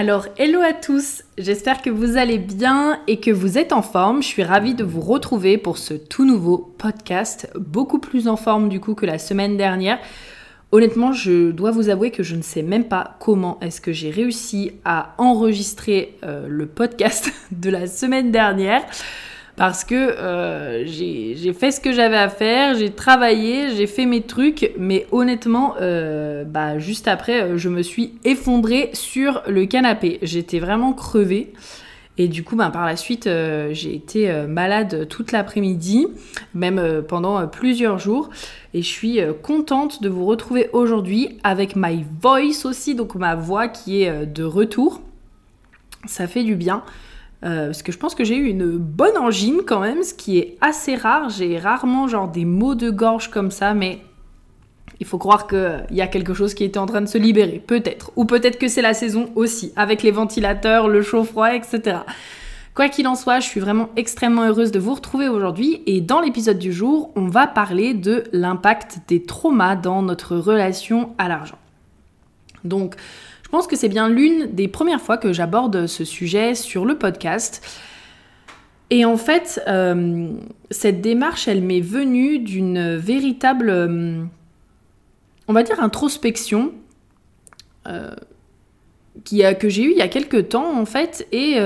Alors, hello à tous, j'espère que vous allez bien et que vous êtes en forme. Je suis ravie de vous retrouver pour ce tout nouveau podcast, beaucoup plus en forme du coup que la semaine dernière. Honnêtement, je dois vous avouer que je ne sais même pas comment est-ce que j'ai réussi à enregistrer euh, le podcast de la semaine dernière parce que euh, j'ai fait ce que j'avais à faire, j'ai travaillé, j'ai fait mes trucs, mais honnêtement, euh, bah, juste après, euh, je me suis effondrée sur le canapé. J'étais vraiment crevée. Et du coup, bah, par la suite, j'ai été malade toute l'après-midi, même pendant plusieurs jours. Et je suis contente de vous retrouver aujourd'hui avec My Voice aussi, donc ma voix qui est de retour. Ça fait du bien. Euh, parce que je pense que j'ai eu une bonne angine quand même, ce qui est assez rare. J'ai rarement genre des maux de gorge comme ça, mais il faut croire qu'il y a quelque chose qui était en train de se libérer, peut-être. Ou peut-être que c'est la saison aussi, avec les ventilateurs, le chaud-froid, etc. Quoi qu'il en soit, je suis vraiment extrêmement heureuse de vous retrouver aujourd'hui et dans l'épisode du jour, on va parler de l'impact des traumas dans notre relation à l'argent. Donc, je pense que c'est bien l'une des premières fois que j'aborde ce sujet sur le podcast. Et en fait, euh, cette démarche, elle m'est venue d'une véritable, euh, on va dire, introspection euh, que j'ai eue il y a quelques temps, en fait, et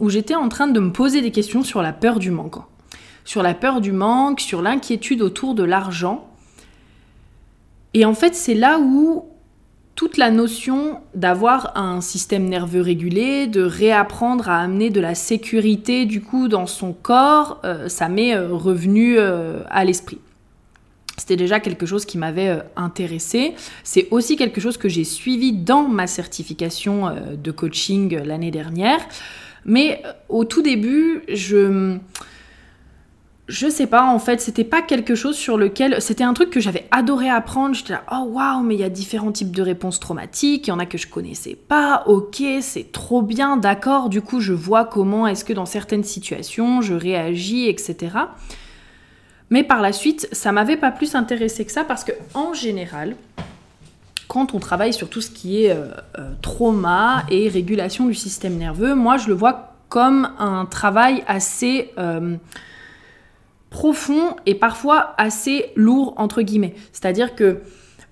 où j'étais en train de me poser des questions sur la peur du manque. Sur la peur du manque, sur l'inquiétude autour de l'argent. Et en fait, c'est là où toute la notion d'avoir un système nerveux régulé, de réapprendre à amener de la sécurité du coup dans son corps, euh, ça m'est euh, revenu euh, à l'esprit. C'était déjà quelque chose qui m'avait intéressé. C'est aussi quelque chose que j'ai suivi dans ma certification de coaching l'année dernière. Mais au tout début, je je sais pas, en fait, c'était pas quelque chose sur lequel. C'était un truc que j'avais adoré apprendre. J'étais là, oh waouh, mais il y a différents types de réponses traumatiques. Il y en a que je connaissais pas. Ok, c'est trop bien, d'accord. Du coup, je vois comment est-ce que dans certaines situations, je réagis, etc. Mais par la suite, ça m'avait pas plus intéressé que ça parce que, en général, quand on travaille sur tout ce qui est euh, euh, trauma et régulation du système nerveux, moi, je le vois comme un travail assez. Euh, profond et parfois assez lourd entre guillemets. C'est-à-dire que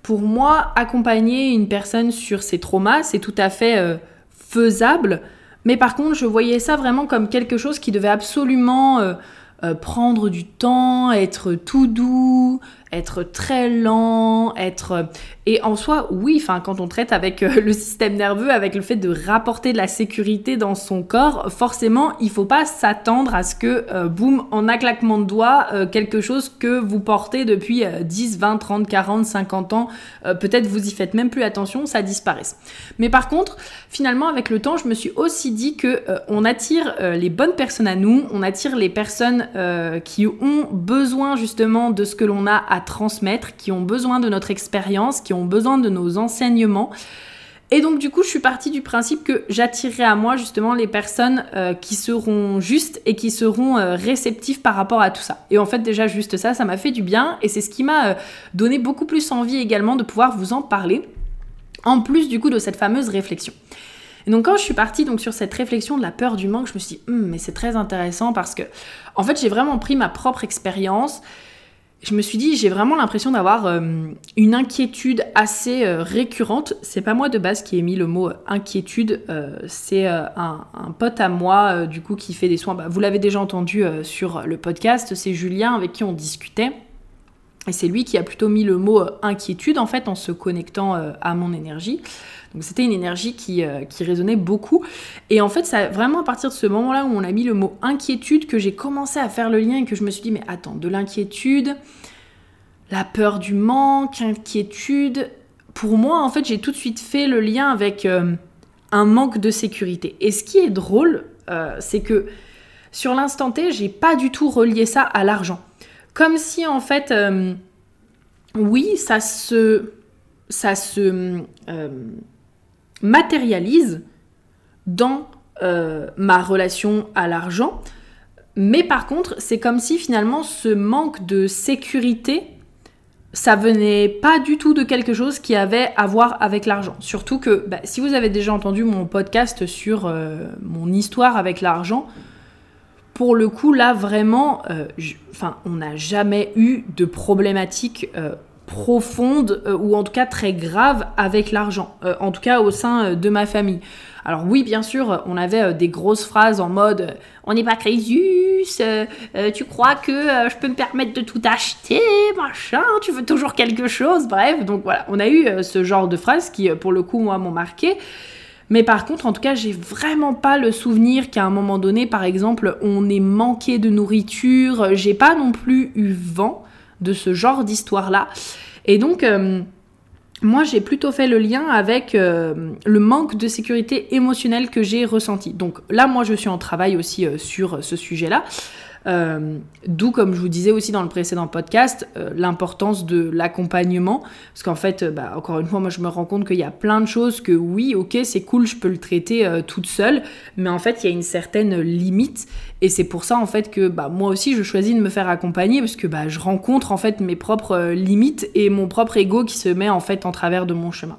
pour moi, accompagner une personne sur ses traumas, c'est tout à fait euh, faisable. Mais par contre, je voyais ça vraiment comme quelque chose qui devait absolument euh, euh, prendre du temps, être tout doux, être très lent, être et en soi oui, enfin quand on traite avec euh, le système nerveux, avec le fait de rapporter de la sécurité dans son corps, forcément il faut pas s'attendre à ce que euh, boum en un claquement de doigts euh, quelque chose que vous portez depuis 10, 20, 30, 40, 50 ans, peut-être vous y faites même plus attention, ça disparaisse. Mais par contre, finalement avec le temps, je me suis aussi dit que on attire les bonnes personnes à nous, on attire les personnes qui ont besoin justement de ce que l'on a à transmettre, qui ont besoin de notre expérience, qui ont besoin de nos enseignements. Et donc du coup, je suis partie du principe que j'attirerai à moi justement les personnes euh, qui seront justes et qui seront euh, réceptives par rapport à tout ça. Et en fait, déjà juste ça, ça m'a fait du bien et c'est ce qui m'a euh, donné beaucoup plus envie également de pouvoir vous en parler. En plus du coup de cette fameuse réflexion. Et donc quand je suis partie donc sur cette réflexion de la peur du manque, je me suis dit, hum, mais c'est très intéressant parce que en fait j'ai vraiment pris ma propre expérience je me suis dit, j'ai vraiment l'impression d'avoir euh, une inquiétude assez euh, récurrente. C'est pas moi de base qui ai mis le mot euh, inquiétude, c'est un, pote à moi, du coup, qui fait des soins. Bah, vous l'avez déjà entendu sur le podcast, c'est Julien avec qui on discutait. Et c'est lui qui a plutôt mis le mot inquiétude, en fait, en se connectant à mon énergie. Donc c'était une énergie qui, qui, résonnait beaucoup. Et en fait, c'est vraiment à partir de ce moment-là où on a mis le mot inquiétude que j'ai commencé à faire le lien et que je me suis dit, mais attends, de l'inquiétude, la peur du manque, inquiétude. Pour moi, en fait, j'ai tout de suite fait le lien avec euh, un manque de sécurité. Et ce qui est drôle, euh, c'est que sur l'instant T, j'ai pas du tout relié ça à l'argent. Comme si, en fait, euh, oui, ça se, ça se matérialise dans ma relation à l'argent. Mais par contre, c'est comme si finalement ce manque de sécurité ça venait pas du tout de quelque chose qui avait à voir avec l'argent. Surtout que bah, si vous avez déjà entendu mon podcast sur euh, mon histoire avec l'argent, pour le coup là vraiment, euh, on n'a jamais eu de problématique euh, profonde ou en tout cas très grave avec l'argent. en tout cas au sein de ma famille. Alors oui, bien sûr, on avait euh, des grosses phrases en mode euh, on n'est pas Crésus, euh, tu crois que je peux me permettre de tout acheter, machin, tu veux toujours quelque chose, bref. Donc voilà, on a eu ce genre de phrases qui, pour le coup, moi, m'ont marqué. Mais par contre, en tout cas, j'ai vraiment pas le souvenir qu'à un moment donné, par exemple, on ait manqué de nourriture. J'ai pas non plus eu vent de ce genre d'histoire-là. Et donc, moi, j'ai plutôt fait le lien avec euh, le manque de sécurité émotionnelle que j'ai ressenti. Donc là, moi, je suis en travail aussi euh, sur ce sujet-là. Euh, d'où, comme je vous disais aussi dans le précédent podcast, euh, l'importance de l'accompagnement. Parce qu'en fait, euh, bah, encore une fois, moi je me rends compte qu'il y a plein de choses que oui, ok, c'est cool, je peux le traiter toute seule, mais en fait, il y a une certaine limite. Et c'est pour ça, en fait, que bah, moi aussi, je choisis de me faire accompagner parce que bah, je rencontre en fait mes propres limites et mon propre ego qui se met en fait en travers de mon chemin.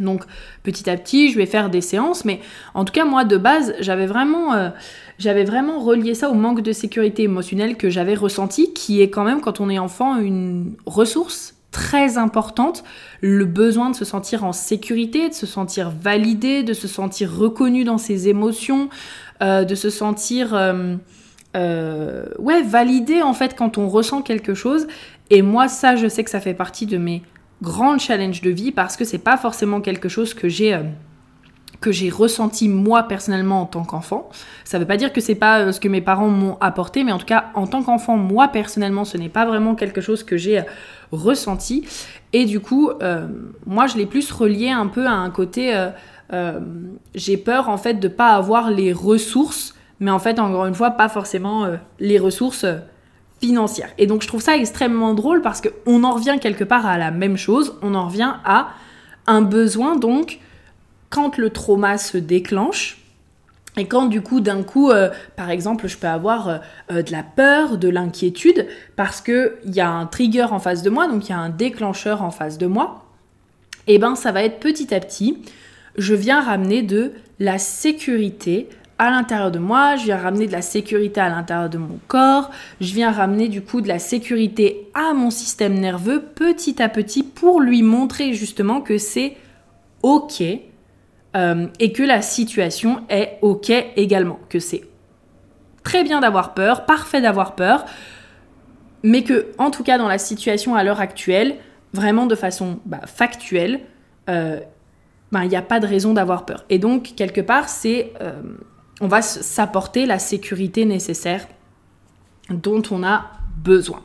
Donc petit à petit, je vais faire des séances, mais en tout cas moi de base, j'avais vraiment, euh, vraiment relié ça au manque de sécurité émotionnelle que j'avais ressenti, qui est quand même quand on est enfant une ressource très importante, le besoin de se sentir en sécurité, de se sentir validé, de se sentir reconnu dans ses émotions, euh, de se sentir euh, ouais validé en fait quand on ressent quelque chose. Et moi ça, je sais que ça fait partie de mes grand challenge de vie parce que c'est pas forcément quelque chose que j'ai euh, que j'ai ressenti moi personnellement en tant qu'enfant. Ça veut pas dire que c'est pas euh, ce que mes parents m'ont apporté, mais en tout cas en tant qu'enfant, moi personnellement, ce n'est pas vraiment quelque chose que j'ai euh, ressenti. Et du coup, moi je l'ai plus relié un peu à un côté, j'ai peur en fait de pas avoir les ressources, mais en fait encore une fois pas forcément les ressources Et donc je trouve ça extrêmement drôle parce qu'on en revient quelque part à la même chose, on en revient à un besoin donc quand le trauma se déclenche. Et quand du coup, d'un coup, euh, par exemple, je peux avoir euh, euh, de la peur, de l'inquiétude, parce qu'il y a un trigger en face de moi, donc il y a un déclencheur en face de moi, et eh ben ça va être petit à petit, je viens ramener de la sécurité à l'intérieur de moi, je viens ramener de la sécurité à l'intérieur de mon corps, je viens ramener du coup de la sécurité à mon système nerveux petit à petit pour lui montrer justement que c'est ok euh, et que la situation est ok également, que c'est très bien d'avoir peur, parfait d'avoir peur, mais que en tout cas dans la situation à l'heure actuelle, vraiment de façon bah, factuelle, euh, ben, il n'y a pas de raison d'avoir peur. Et donc, quelque part, c'est euh, on va s'apporter la sécurité nécessaire dont on a besoin.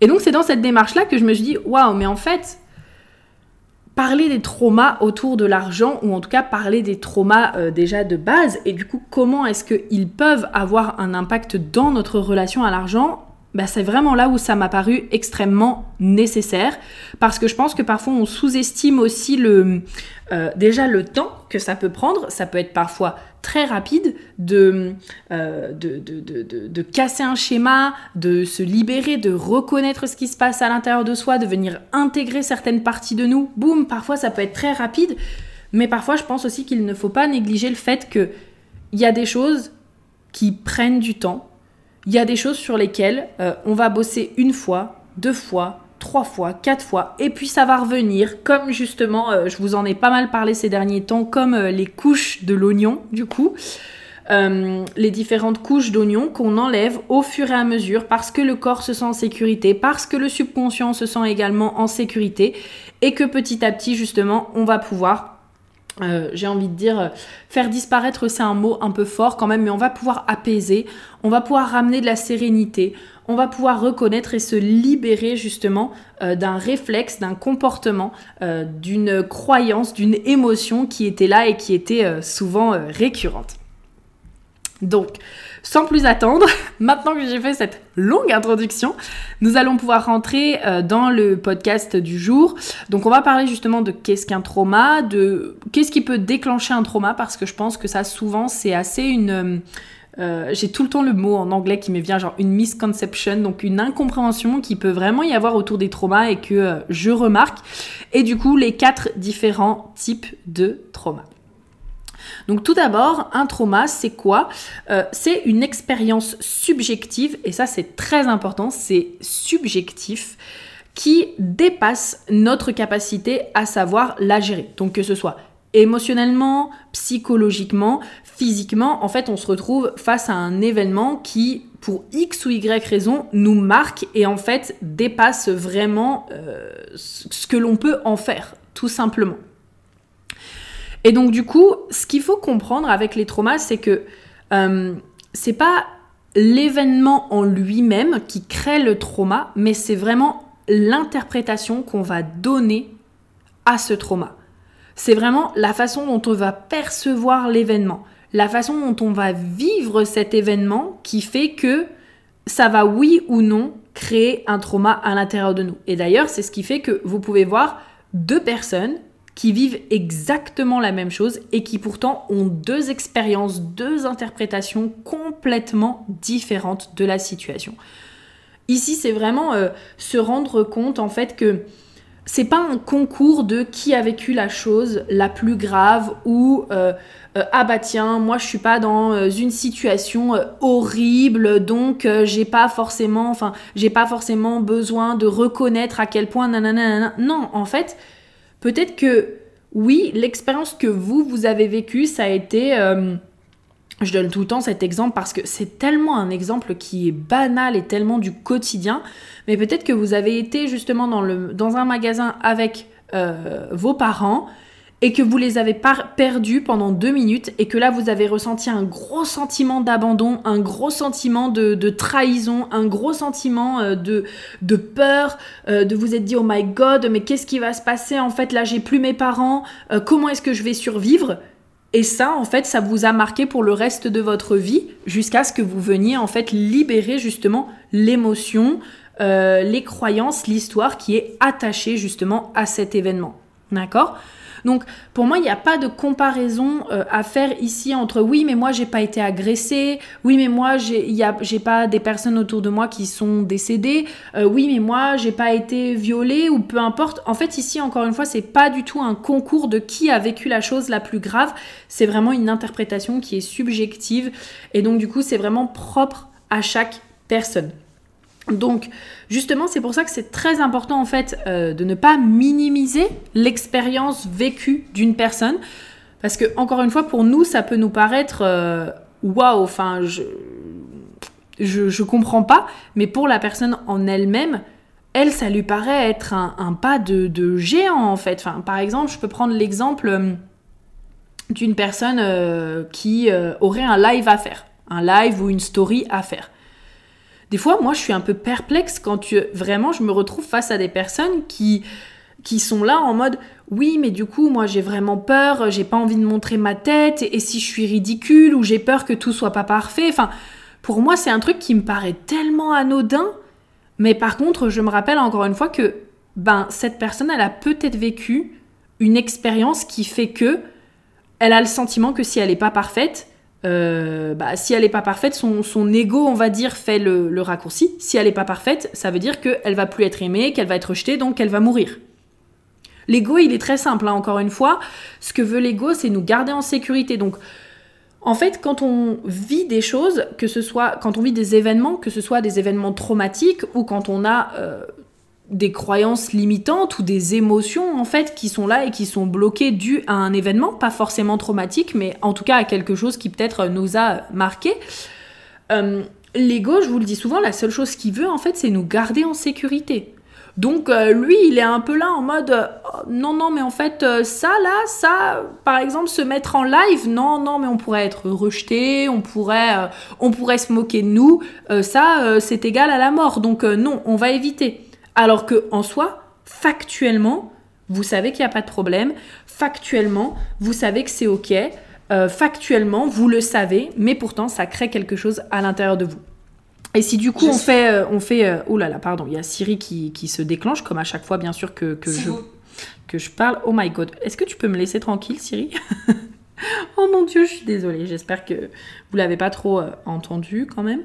Et donc c'est dans cette démarche-là que je me suis dit, waouh, mais en fait, parler des traumas autour de l'argent, ou en tout cas parler des traumas euh, déjà de base, et du coup comment est-ce qu'ils peuvent avoir un impact dans notre relation à l'argent, bah, c'est vraiment là où ça m'a paru extrêmement nécessaire parce que je pense que parfois on sous-estime aussi le euh, déjà le temps que ça peut prendre. Ça peut être parfois très rapide de, euh, de, casser un schéma, de se libérer, de reconnaître ce qui se passe à l'intérieur de soi, de venir intégrer certaines parties de nous. Boum, parfois ça peut être très rapide, mais parfois je pense aussi qu'il ne faut pas négliger le fait qu'il y a des choses qui prennent du temps il y a des choses sur lesquelles euh, on va bosser une fois, deux fois, trois fois, quatre fois, et puis ça va revenir, comme justement, euh, je vous en ai pas mal parlé ces derniers temps, comme euh, les couches de l'oignon, du coup. les différentes couches d'oignon qu'on enlève au fur et à mesure parce que le corps se sent en sécurité, parce que le subconscient se sent également en sécurité et que petit à petit justement on va pouvoir euh, j'ai envie de dire, faire disparaître, c'est un mot un peu fort quand même, mais on va pouvoir apaiser, on va pouvoir ramener de la sérénité, on va pouvoir reconnaître et se libérer justement euh, d'un réflexe, d'un comportement, euh, d'une croyance, d'une émotion qui était là et qui était souvent récurrente. Donc, sans plus attendre, maintenant que j'ai fait cette longue introduction, nous allons pouvoir rentrer euh, dans le podcast du jour. Donc on va parler justement de qu'est-ce qu'un trauma, de qu'est-ce qui peut déclencher un trauma, parce que je pense que ça souvent c'est assez une... Euh, euh, j'ai tout le temps le mot en anglais qui me vient, genre une misconception, donc une incompréhension qui peut vraiment y avoir autour des traumas et que je remarque. Et du coup, les quatre différents types de traumas. Donc tout d'abord, un trauma, c'est quoi? Euh, C'est une expérience subjective, et ça c'est très important, c'est subjectif, qui dépasse notre capacité à savoir la gérer. Donc que ce soit émotionnellement, psychologiquement, physiquement, en fait on se retrouve face à un événement qui, pour X ou Y raison, nous marque et en fait dépasse vraiment euh, ce que l'on peut en faire, tout simplement. Et donc du coup, ce qu'il faut comprendre avec les traumas, c'est que euh, c'est pas l'événement en lui-même qui crée le trauma, mais c'est vraiment l'interprétation qu'on va donner à ce trauma. C'est vraiment la façon dont on va percevoir l'événement, la façon dont on va vivre cet événement qui fait que ça va oui ou non créer un trauma à l'intérieur de nous. Et d'ailleurs, c'est ce qui fait que vous pouvez voir deux personnes qui vivent exactement la même chose et qui pourtant ont deux expériences, deux interprétations complètement différentes de la situation. Ici, c'est vraiment euh, se rendre compte en fait que c'est pas un concours de qui a vécu la chose la plus grave ou euh, euh, ah bah tiens moi je suis pas dans une situation horrible donc j'ai pas forcément enfin j'ai pas forcément besoin de reconnaître à quel point nanana, non en fait Peut-être que oui, l'expérience que vous, vous avez vécue, ça a été... Euh, je donne tout le temps cet exemple parce que c'est tellement un exemple qui est banal et tellement du quotidien. Mais peut-être que vous avez été justement dans, un magasin avec euh, vos parents et que vous les avez perdus pendant deux minutes et que là vous avez ressenti un gros sentiment d'abandon, un gros sentiment de, trahison, un gros sentiment euh, de, de peur, euh, de vous être dit oh my god mais qu'est-ce qui va se passer? En fait là j'ai plus mes parents, euh, comment est-ce que je vais survivre? Et ça, en fait, ça vous a marqué pour le reste de votre vie jusqu'à ce que vous veniez en fait libérer justement l'émotion, les croyances, l'histoire qui est attachée justement à cet événement. D'accord? Donc pour moi, il n'y a pas de comparaison euh, à faire ici entre oui, mais moi j'ai pas été agressée, oui, mais moi j'ai pas des personnes autour de moi qui sont décédées, euh, oui, mais moi j'ai pas été violée ou peu importe. En fait, ici encore une fois, c'est pas du tout un concours de qui a vécu la chose la plus grave, c'est vraiment une interprétation qui est subjective et donc du coup, c'est vraiment propre à chaque personne. Donc justement, c'est pour ça que c'est très important en fait euh, de ne pas minimiser l'expérience vécue d'une personne. Parce que, encore une fois, pour nous, ça peut nous paraître euh, waouh, enfin, je, je, comprends pas, mais pour la personne en elle-même, elle, ça lui paraît être un, pas de, géant en fait. Enfin, par exemple, je peux prendre l'exemple euh, d'une personne qui aurait un live à faire, un live ou une story à faire. Des fois, moi, je suis un peu perplexe quand tu, vraiment je me retrouve face à des personnes qui, qui sont là en mode oui, mais du coup, moi, j'ai vraiment peur, j'ai pas envie de montrer ma tête, et, si je suis ridicule, ou j'ai peur que tout soit pas parfait. Enfin, pour moi, c'est un truc qui me paraît tellement anodin Mais par contre, je me rappelle encore une fois que ben, cette personne, elle a peut-être vécu une expérience qui fait que elle a le sentiment que si elle n'est pas parfaite, euh, bah, si elle n'est pas parfaite, son, son, ego, on va dire, fait le, raccourci. Si elle n'est pas parfaite, ça veut dire qu'elle va plus être aimée, qu'elle va être rejetée, donc qu'elle va mourir. L'ego, il est très simple, hein, encore une fois. Ce que veut l'ego, c'est nous garder en sécurité. Donc, en fait, quand on vit des choses, que ce soit quand on vit des événements, que ce soit des événements traumatiques ou quand on a euh, des croyances limitantes ou des émotions en fait qui sont là et qui sont bloquées dues à un événement, pas forcément traumatique, mais en tout cas à quelque chose qui peut-être nous a marqué. Euh, l'ego, je vous le dis souvent, la seule chose qu'il veut en fait, c'est nous garder en sécurité. Donc euh, lui, il est un peu là en mode euh, non non mais en fait euh, ça là ça par exemple se mettre en live non non mais on pourrait être rejeté, on pourrait on pourrait se moquer de nous, ça c'est égal à la mort. Donc non, on va éviter. Alors que en soi, factuellement, vous savez qu'il n'y a pas de problème, factuellement, vous savez que c'est OK, factuellement, vous le savez, mais pourtant ça crée quelque chose à l'intérieur de vous. Et si du coup on fait, euh, on fait, euh, oh là là, pardon, il y a Siri qui, qui, se déclenche comme à chaque fois, bien sûr que, que je que je parle. Oh my god, est-ce que tu peux me laisser tranquille, Siri? Oh mon dieu, je suis désolée. J'espère que vous l'avez pas trop euh, entendu quand même.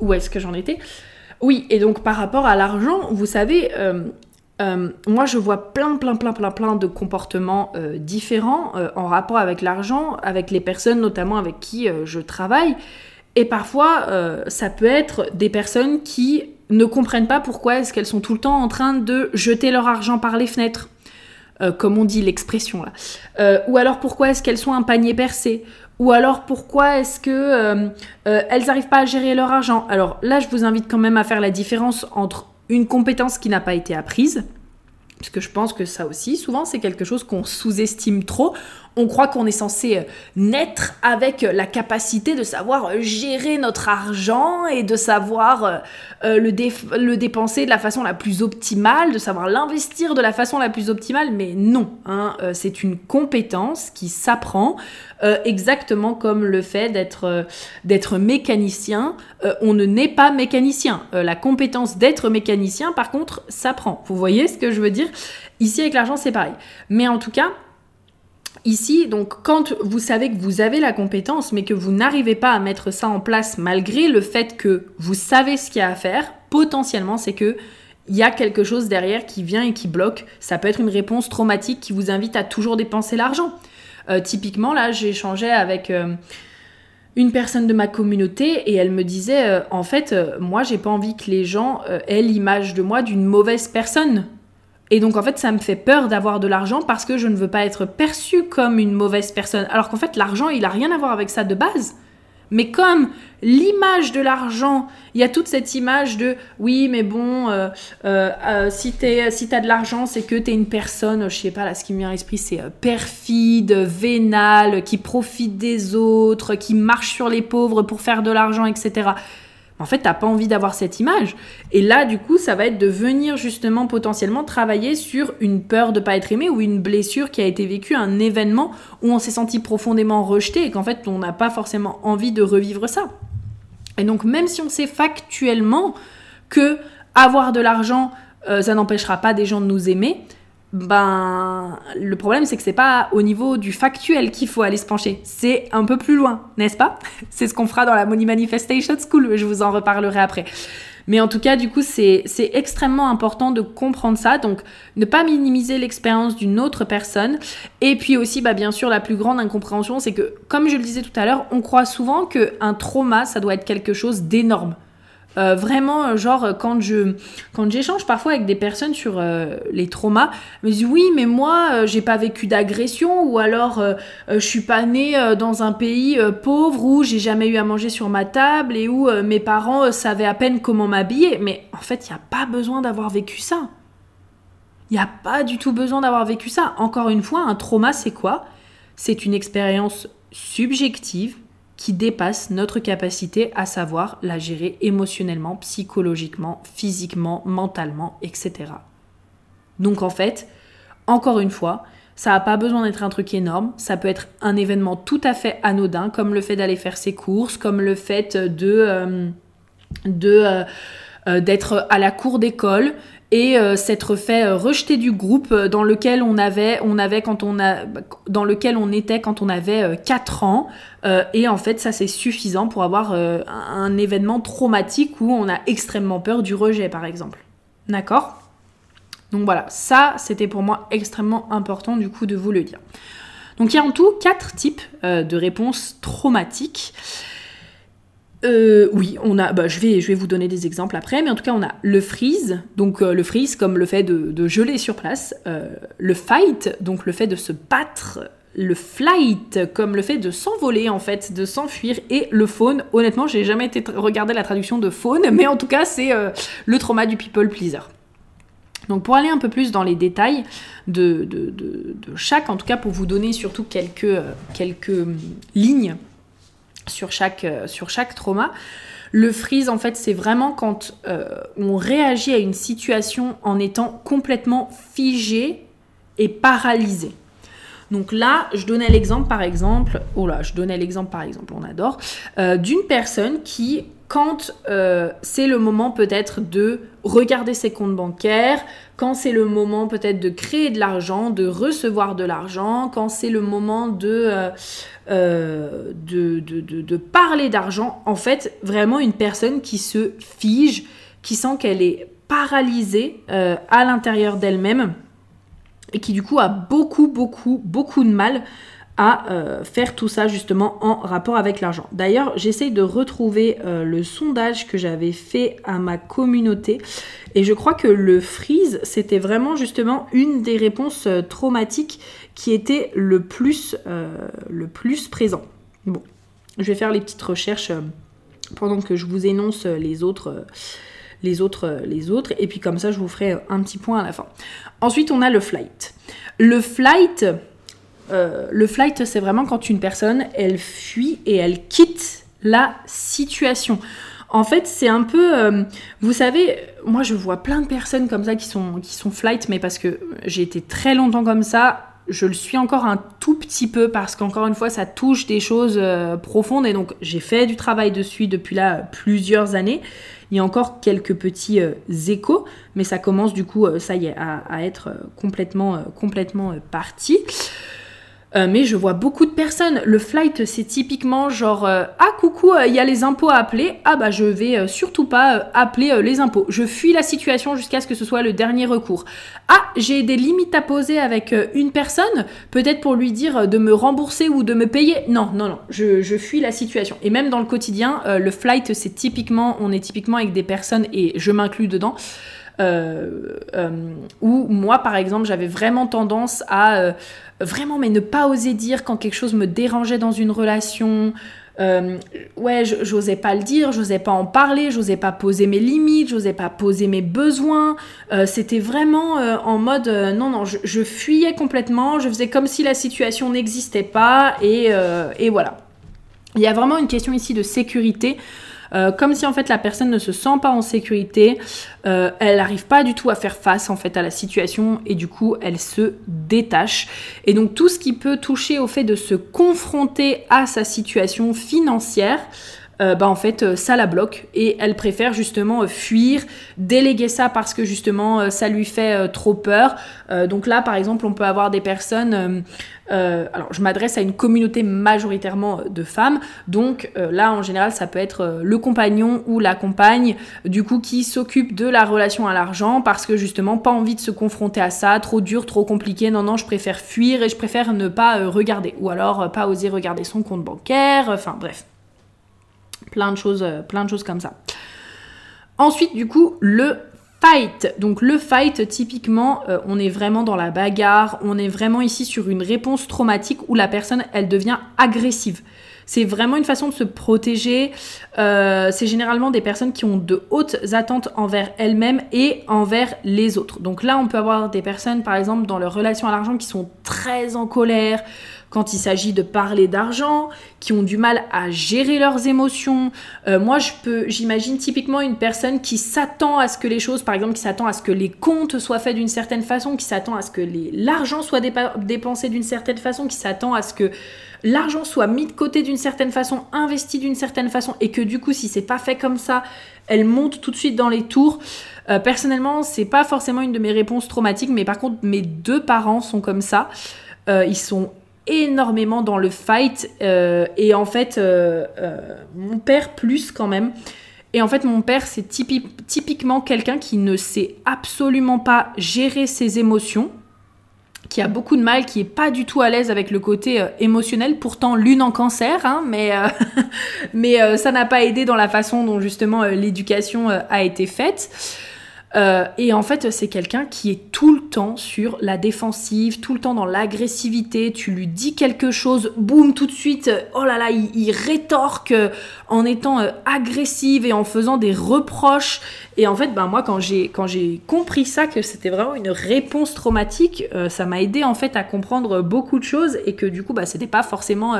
où est-ce que j'en étais? Oui, et donc par rapport à l'argent, vous savez. moi, je vois plein, plein, plein, plein, plein de comportements différents en rapport avec l'argent, avec les personnes notamment avec qui je travaille. Et parfois, euh, ça peut être des personnes qui ne comprennent pas pourquoi est-ce qu'elles sont tout le temps en train de jeter leur argent par les fenêtres, euh, comme on dit l'expression là. Euh, ou alors pourquoi est-ce qu'elles sont un panier percé? Ou alors pourquoi est-ce que elles n'arrivent pas à gérer leur argent? Alors là, je vous invite quand même à faire la différence entre une compétence qui n'a pas été apprise, parce que je pense que ça aussi, souvent, c'est quelque chose qu'on sous-estime trop on croit qu'on est censé euh, naître avec la capacité de savoir euh, gérer notre argent et de savoir euh, le, dépenser de la façon la plus optimale, de savoir l'investir de la façon la plus optimale, mais non, hein, c'est une compétence qui s'apprend exactement comme le fait d'être d'être mécanicien. on ne naît pas mécanicien. la compétence d'être mécanicien, par contre, s'apprend. Vous voyez ce que je veux dire? Ici, avec l'argent, c'est pareil. Mais en tout cas, Ici, donc, quand vous savez que vous avez la compétence, mais que vous n'arrivez pas à mettre ça en place malgré le fait que vous savez ce qu'il y a à faire, potentiellement, c'est que il y a quelque chose derrière qui vient et qui bloque. Ça peut être une réponse traumatique qui vous invite à toujours dépenser l'argent. Euh, typiquement, là, j'ai échangé avec euh, une personne de ma communauté et elle me disait, euh, en fait, moi, j'ai pas envie que les gens aient l'image de moi d'une mauvaise personne. Et donc en fait, ça me fait peur d'avoir de l'argent parce que je ne veux pas être perçue comme une mauvaise personne. Alors qu'en fait, l'argent, il a rien à voir avec ça de base. Mais comme l'image de l'argent, il y a toute cette image de oui, mais bon, euh, euh, euh, si tu si de l'argent, c'est que tu es une personne, je sais pas, là, ce qui me vient à l'esprit, c'est perfide, vénale, qui profite des autres, qui marche sur les pauvres pour faire de l'argent, etc. En fait, t'as pas envie d'avoir cette image. Et là, du coup, ça va être de venir justement potentiellement travailler sur une peur de pas être aimé ou une blessure qui a été vécue, un événement où on s'est senti profondément rejeté et qu'en fait, on n'a pas forcément envie de revivre ça. Et donc, même si on sait factuellement que avoir de l'argent, euh, ça n'empêchera pas des gens de nous aimer, ben le problème c'est que c'est pas au niveau du factuel qu'il faut aller se pencher, c'est un peu plus loin, n'est-ce pas? C'est ce qu'on fera dans la Money Manifestation School, je vous en reparlerai après. Mais en tout cas, du coup, c'est extrêmement important de comprendre ça. Donc, ne pas minimiser l'expérience d'une autre personne. Et puis aussi, bah, bien sûr, la plus grande incompréhension, c'est que, comme je le disais tout à l'heure, on croit souvent qu'un trauma, ça doit être quelque chose d'énorme. Euh, vraiment, euh, genre, quand je quand j'échange parfois avec des personnes sur euh, les traumas, me disent oui, mais moi, j'ai pas vécu d'agression, ou alors je suis pas née dans un pays pauvre où j'ai jamais eu à manger sur ma table et où mes parents savaient à peine comment m'habiller. Mais en fait, il n'y a pas besoin d'avoir vécu ça. Il n'y a pas du tout besoin d'avoir vécu ça. Encore une fois, un trauma, c'est quoi? C'est une expérience subjective qui dépasse notre capacité à savoir la gérer émotionnellement, psychologiquement, physiquement, mentalement, etc. Donc en fait, encore une fois, ça n'a pas besoin d'être un truc énorme, ça peut être un événement tout à fait anodin, comme le fait d'aller faire ses courses, comme le fait de... Euh, de euh, d'être à la cour d'école et s'être fait rejeter du groupe dans lequel on avait, on avait quand on a, dans lequel on était quand on avait 4 ans. et en fait, ça c'est suffisant pour avoir un événement traumatique où on a extrêmement peur du rejet, par exemple. D'accord? Donc voilà, ça c'était pour moi extrêmement important du coup de vous le dire. Donc il y a en tout quatre types euh, de réponses traumatiques. Euh, oui, on a, bah, je, vais, je vais vous donner des exemples après, mais en tout cas, on a le freeze, donc euh, le freeze comme le fait de, geler sur place, le fight, donc le fait de se battre, le flight comme le fait de s'envoler en fait, de s'enfuir, et le faune. Honnêtement, j'ai jamais été regarder la traduction de faune, mais en tout cas, c'est le trauma du people pleaser. Donc pour aller un peu plus dans les détails de, chaque, en tout cas pour vous donner surtout quelques, euh, quelques hum, lignes sur chaque, euh, sur chaque trauma, le freeze, en fait, c'est vraiment quand euh, on réagit à une situation en étant complètement figé et paralysé. Donc là, je donnais l'exemple, par exemple, oh là, je donnais l'exemple, par exemple, on adore, d'une personne qui quand euh, c'est le moment peut-être de regarder ses comptes bancaires, quand c'est le moment peut-être de créer de l'argent, de recevoir de l'argent, quand c'est le moment de, euh, euh, de, de, parler d'argent, en fait, vraiment une personne qui se fige, qui sent qu'elle est paralysée à l'intérieur d'elle-même et qui du coup a beaucoup, beaucoup, beaucoup de mal à euh, faire tout ça justement en rapport avec l'argent. D'ailleurs, j'essaye de retrouver euh, le sondage que j'avais fait à ma communauté et je crois que le freeze, c'était vraiment justement une des réponses euh, traumatiques qui était le plus, le plus présent. Bon, je vais faire les petites recherches pendant que je vous énonce les autres les autres, les autres, et puis comme ça je vous ferai un petit point à la fin. Ensuite on a le flight. Le flight, euh, le flight, c'est vraiment quand une personne, elle fuit et elle quitte la situation. En fait, c'est un peu, euh, vous savez, moi je vois plein de personnes comme ça qui sont, flight, mais parce que j'ai été très longtemps comme ça, je le suis encore un tout petit peu parce qu'encore une fois, ça touche des choses euh, profondes et donc j'ai fait du travail dessus depuis là plusieurs années. Il y a encore quelques petits échos, mais ça commence du coup, ça y est, à, à être complètement, complètement parti. Euh, mais je vois beaucoup de personnes. Le flight, c'est typiquement genre euh, Ah, coucou, euh, il y a les impôts à appeler. Ah, bah, je vais surtout pas appeler les impôts. Je fuis la situation jusqu'à ce que ce soit le dernier recours. Ah, j'ai des limites à poser avec une personne, peut-être pour lui dire de me rembourser ou de me payer. Non, non, non, je, je fuis la situation. Et même dans le quotidien, le flight, c'est typiquement, on est typiquement avec des personnes, et je m'inclus dedans. Euh, où moi par exemple j'avais vraiment tendance à vraiment, mais ne pas oser dire quand quelque chose me dérangeait dans une relation. Euh, ouais, j'osais pas le dire, j'osais pas en parler, j'osais pas poser mes limites, j'osais pas poser mes besoins. Euh, c'était vraiment euh, en mode non, non, je, fuyais complètement, je faisais comme si la situation n'existait pas et, voilà. Il y a vraiment une question ici de sécurité. Euh, comme si en fait la personne ne se sent pas en sécurité, euh, elle n'arrive pas du tout à faire face en fait à la situation et du coup elle se détache. Et donc tout ce qui peut toucher au fait de se confronter à sa situation financière, euh, bah en fait ça la bloque et elle préfère justement fuir, déléguer ça parce que justement ça lui fait trop peur. donc là par exemple on peut avoir des personnes euh, alors, je m'adresse à une communauté majoritairement de femmes, donc euh, là, en général, ça peut être euh, le compagnon ou la compagne, du coup, qui s'occupe de la relation à l'argent parce que justement, pas envie de se confronter à ça, trop dur, trop compliqué. Non, non, je préfère fuir et je préfère ne pas regarder, ou alors pas oser regarder son compte bancaire. Enfin, bref, plein de choses, plein de choses comme ça. Ensuite, du coup, le fight. Donc le fight, typiquement, euh, on est vraiment dans la bagarre, on est vraiment ici sur une réponse traumatique où la personne, elle devient agressive. C'est vraiment une façon de se protéger. Euh, c'est généralement des personnes qui ont de hautes attentes envers elles-mêmes et envers les autres. Donc là, on peut avoir des personnes, par exemple, dans leur relation à l'argent qui sont très en colère, quand il s'agit de parler d'argent, qui ont du mal à gérer leurs émotions. Euh, moi, je peux, j'imagine typiquement une personne qui s'attend à ce que les choses, par exemple, qui s'attend à ce que les comptes soient faits d'une certaine façon, qui s'attend à ce que l'argent soit dépensé d'une certaine façon, qui s'attend à ce que l'argent soit mis de côté d'une certaine façon, investit d'une certaine façon, et que du coup, si c'est pas fait comme ça, elle monte tout de suite dans les tours. Euh, personnellement, c'est pas forcément une de mes réponses traumatiques, mais par contre, mes deux parents sont comme ça. Euh, ils sont énormément dans le fight, euh, et en fait, mon père plus quand même. Et en fait, mon père, c'est typiquement quelqu'un qui ne sait absolument pas gérer ses émotions qui a beaucoup de mal, qui est pas du tout à l'aise avec le côté euh, émotionnel, pourtant lune en cancer, hein, mais, euh, mais euh, ça n'a pas aidé dans la façon dont justement l'éducation a été faite. Euh, et en fait, c'est quelqu'un qui est tout le temps sur la défensive, tout le temps dans l'agressivité. Tu lui dis quelque chose, boum, tout de suite, oh là là, il, rétorque en étant euh, agressive et en faisant des reproches. Et en fait, ben moi, quand j'ai quand j'ai compris ça, que c'était vraiment une réponse traumatique, ça m'a aidé en fait à comprendre beaucoup de choses et que du coup, bah, c'était pas forcément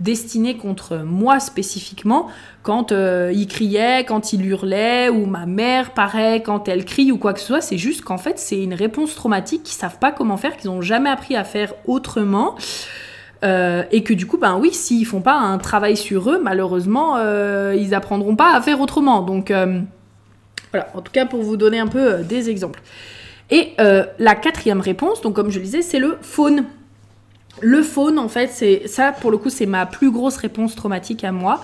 destiné contre moi spécifiquement, quand euh, il criait, quand il hurlait, ou ma mère, pareil, quand elle crie ou quoi que ce soit. C'est juste qu'en fait, c'est une réponse traumatique qu'ils savent pas comment faire, qu'ils n'ont jamais appris à faire autrement. Euh, et que du coup, ben oui, s'ils font pas un travail sur eux, malheureusement, euh, ils apprendront pas à faire autrement. Donc voilà, en tout cas pour vous donner un peu des exemples. Et la quatrième réponse, donc comme je le disais, c'est le faune. Le faune, en fait, c'est ça pour le coup, c'est ma plus grosse réponse traumatique à moi.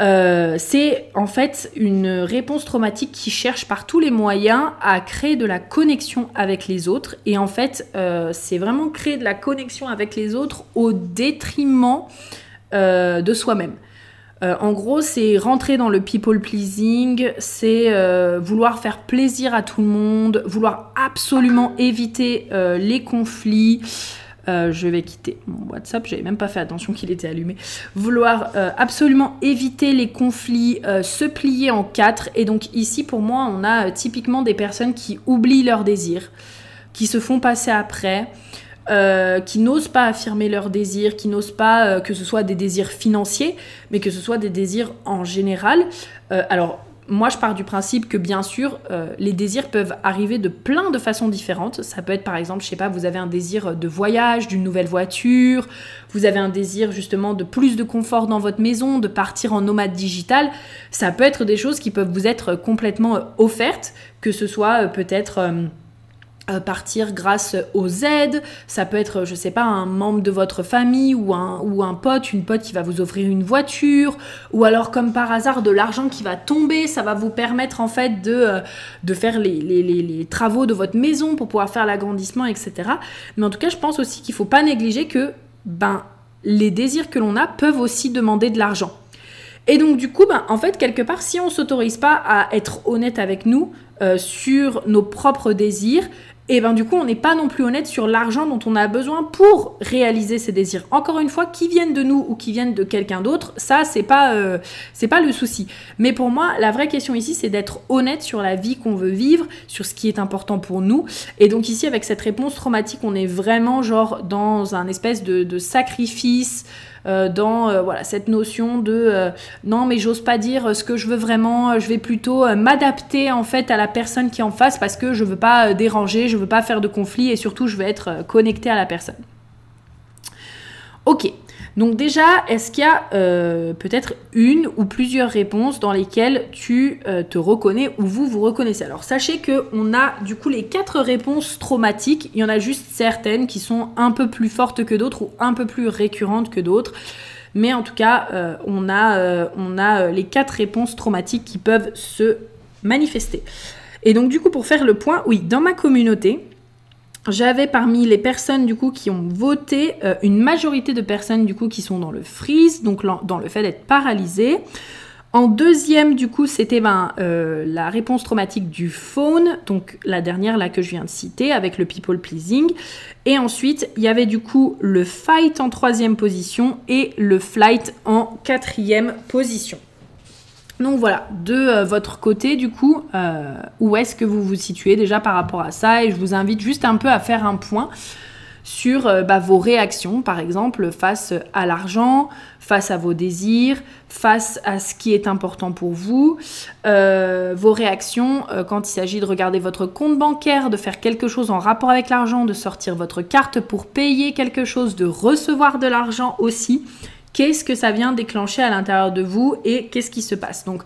Euh, c'est en fait une réponse traumatique qui cherche par tous les moyens à créer de la connexion avec les autres. Et en fait, euh, c'est vraiment créer de la connexion avec les autres au détriment euh, de soi-même. en gros, c'est rentrer dans le people pleasing, c'est vouloir faire plaisir à tout le monde, vouloir absolument éviter les conflits. Euh, je vais quitter mon WhatsApp, j'avais même pas fait attention qu'il était allumé. Vouloir euh, absolument éviter les conflits, euh, se plier en quatre. Et donc ici, pour moi, on a typiquement des personnes qui oublient leurs désirs, qui se font passer après. qui n'osent pas affirmer leurs désirs, qui n'osent pas que ce soit des désirs financiers, mais que ce soit des désirs en général. alors, moi, je pars du principe que bien sûr, euh, les désirs peuvent arriver de plein de façons différentes. Ça peut être par exemple, je sais pas, vous avez un désir de voyage, d'une nouvelle voiture, vous avez un désir justement de plus de confort dans votre maison, de partir en nomade digital. Ça peut être des choses qui peuvent vous être complètement offertes, que ce soit euh, peut-être euh, partir grâce aux aides, ça peut être, je sais pas, un membre de votre famille ou un, ou un pote, une pote qui va vous offrir une voiture, ou alors comme par hasard de l'argent qui va tomber, ça va vous permettre en fait de, euh, de faire les, les, les, travaux de votre maison pour pouvoir faire l'agrandissement, etc. Mais en tout cas, je pense aussi qu'il faut pas négliger que ben, les désirs que l'on a peuvent aussi demander de l'argent. Et donc du coup, ben, en fait, quelque part, si on s'autorise pas à être honnête avec nous euh, sur nos propres désirs, et ben du coup on n'est pas non plus honnête sur l'argent dont on a besoin pour réaliser ses désirs. Encore une fois, qui viennent de nous ou qui viennent de quelqu'un d'autre, ça c'est pas euh, c'est pas le souci. Mais pour moi, la vraie question ici, c'est d'être honnête sur la vie qu'on veut vivre, sur ce qui est important pour nous. Et donc ici, avec cette réponse traumatique, on est vraiment genre dans un espèce de, de sacrifice. Euh, dans euh, voilà cette notion de euh, non mais j'ose pas dire ce que je veux vraiment, je vais plutôt m'adapter en fait à la personne qui est en face parce que je veux pas déranger, je veux pas faire de conflit et surtout je veux être connecté à la personne. Ok, donc déjà, est-ce qu'il y a euh, peut-être une ou plusieurs réponses dans lesquelles tu euh, te reconnais ou vous vous reconnaissez? Alors sachez que on a du coup les quatre réponses traumatiques. Il y en a juste certaines qui sont un peu plus fortes que d'autres ou un peu plus récurrentes que d'autres. Mais en tout cas, euh, on, a, on a les quatre réponses traumatiques qui peuvent se manifester. Et donc du coup, pour faire le point, oui, dans ma communauté, j'avais parmi les personnes du coup qui ont voté euh, une majorité de personnes du coup qui sont dans le freeze, donc dans le fait d'être paralysé. En deuxième, du coup, c'était ben, euh, la réponse traumatique du phone, donc la dernière là que je viens de citer avec le people pleasing. Et ensuite, il y avait du coup le fight en troisième position et le flight en quatrième position. Donc voilà, de euh, votre côté, du coup, euh, où est-ce que vous vous situez déjà par rapport à ça? Et je vous invite juste un peu à faire un point sur euh, bah, vos réactions, par exemple, face à l'argent, face à vos désirs, face à ce qui est important pour vous, vos réactions quand il s'agit de regarder votre compte bancaire, de faire quelque chose en rapport avec l'argent, de sortir votre carte pour payer quelque chose, de recevoir de l'argent aussi qu'est-ce que ça vient déclencher à l'intérieur de vous et qu'est-ce qui se passe. Donc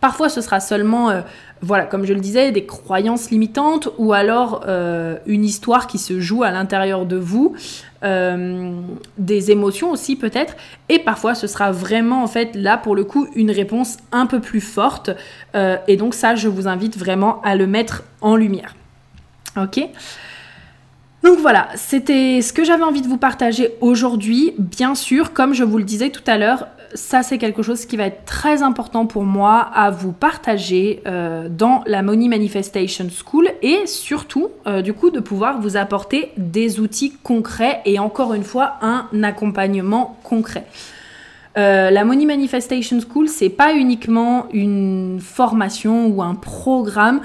parfois ce sera seulement, euh, voilà, comme je le disais, des croyances limitantes ou alors euh, une histoire qui se joue à l'intérieur de vous, euh, des émotions aussi peut-être, et parfois ce sera vraiment en fait là pour le coup une réponse un peu plus forte. et donc ça, je vous invite vraiment à le mettre en lumière. Ok? Donc voilà, c'était ce que j'avais envie de vous partager aujourd'hui. Bien sûr, comme je vous le disais tout à l'heure, ça c'est quelque chose qui va être très important pour moi à vous partager euh, dans la Money Manifestation School et surtout euh, du coup de pouvoir vous apporter des outils concrets et encore une fois un accompagnement concret. Euh, la Money Manifestation School, c'est pas uniquement une formation ou un programme.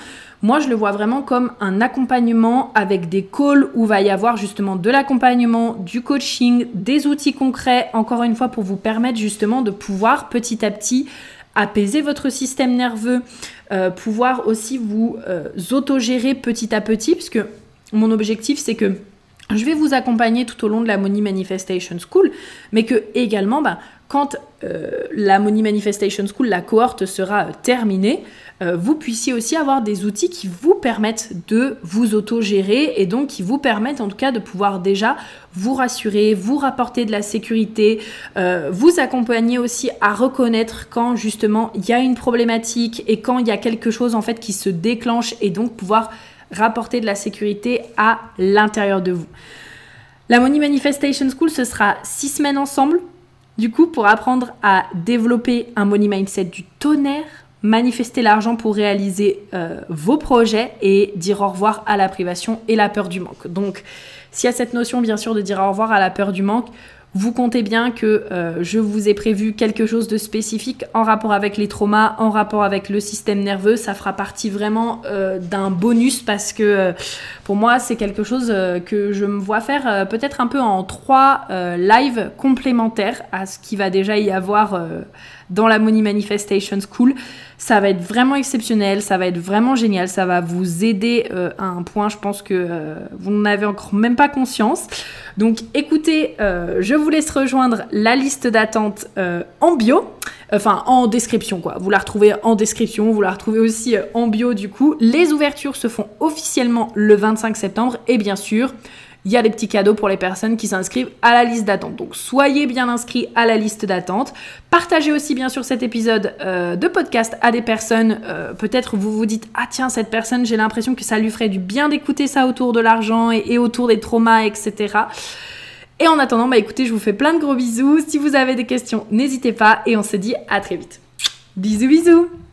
Moi, je le vois vraiment comme un accompagnement avec des calls où va y avoir justement de l'accompagnement, du coaching, des outils concrets, encore une fois, pour vous permettre justement de pouvoir petit à petit apaiser votre système nerveux, euh, pouvoir aussi vous euh, autogérer petit à petit, puisque mon objectif, c'est que je vais vous accompagner tout au long de la Money Manifestation School, mais que également, bah, quand euh, la Money Manifestation School, la cohorte sera terminée, euh, vous puissiez aussi avoir des outils qui vous permettent de vous autogérer et donc qui vous permettent en tout cas de pouvoir déjà vous rassurer, vous rapporter de la sécurité, euh, vous accompagner aussi à reconnaître quand justement il y a une problématique et quand il y a quelque chose en fait qui se déclenche et donc pouvoir rapporter de la sécurité à l'intérieur de vous. La Money Manifestation School, ce sera six semaines ensemble, du coup, pour apprendre à développer un money mindset du tonnerre, manifester l'argent pour réaliser euh, vos projets et dire au revoir à la privation et la peur du manque. Donc, s'il y a cette notion, bien sûr, de dire au revoir à la peur du manque, vous comptez bien que euh, je vous ai prévu quelque chose de spécifique en rapport avec les traumas, en rapport avec le système nerveux. Ça fera partie vraiment euh, d'un bonus parce que pour moi, c'est quelque chose que je me vois faire peut-être un peu en trois lives complémentaires à ce qui va déjà y avoir dans la Money Manifestation School. Ça va être vraiment exceptionnel, ça va être vraiment génial, ça va vous aider euh, à un point, je pense que euh, vous n'en avez encore même pas conscience. Donc écoutez, euh, je vous laisse rejoindre la liste d'attente en bio, enfin en description quoi. Vous la retrouvez en description, vous la retrouvez aussi en bio du coup. Les ouvertures se font officiellement le 25 septembre et bien sûr, il y a des petits cadeaux pour les personnes qui s'inscrivent à la liste d'attente. Donc soyez bien inscrits à la liste d'attente. Partagez aussi bien sûr cet épisode euh, de podcast à des personnes. Euh, peut-être vous vous dites ah tiens cette personne j'ai l'impression que ça lui ferait du bien d'écouter ça autour de l'argent et, et, autour des traumas etc. Et en attendant bah écoutez je vous fais plein de gros bisous. Si vous avez des questions n'hésitez pas et on se dit à très vite. Bisous bisous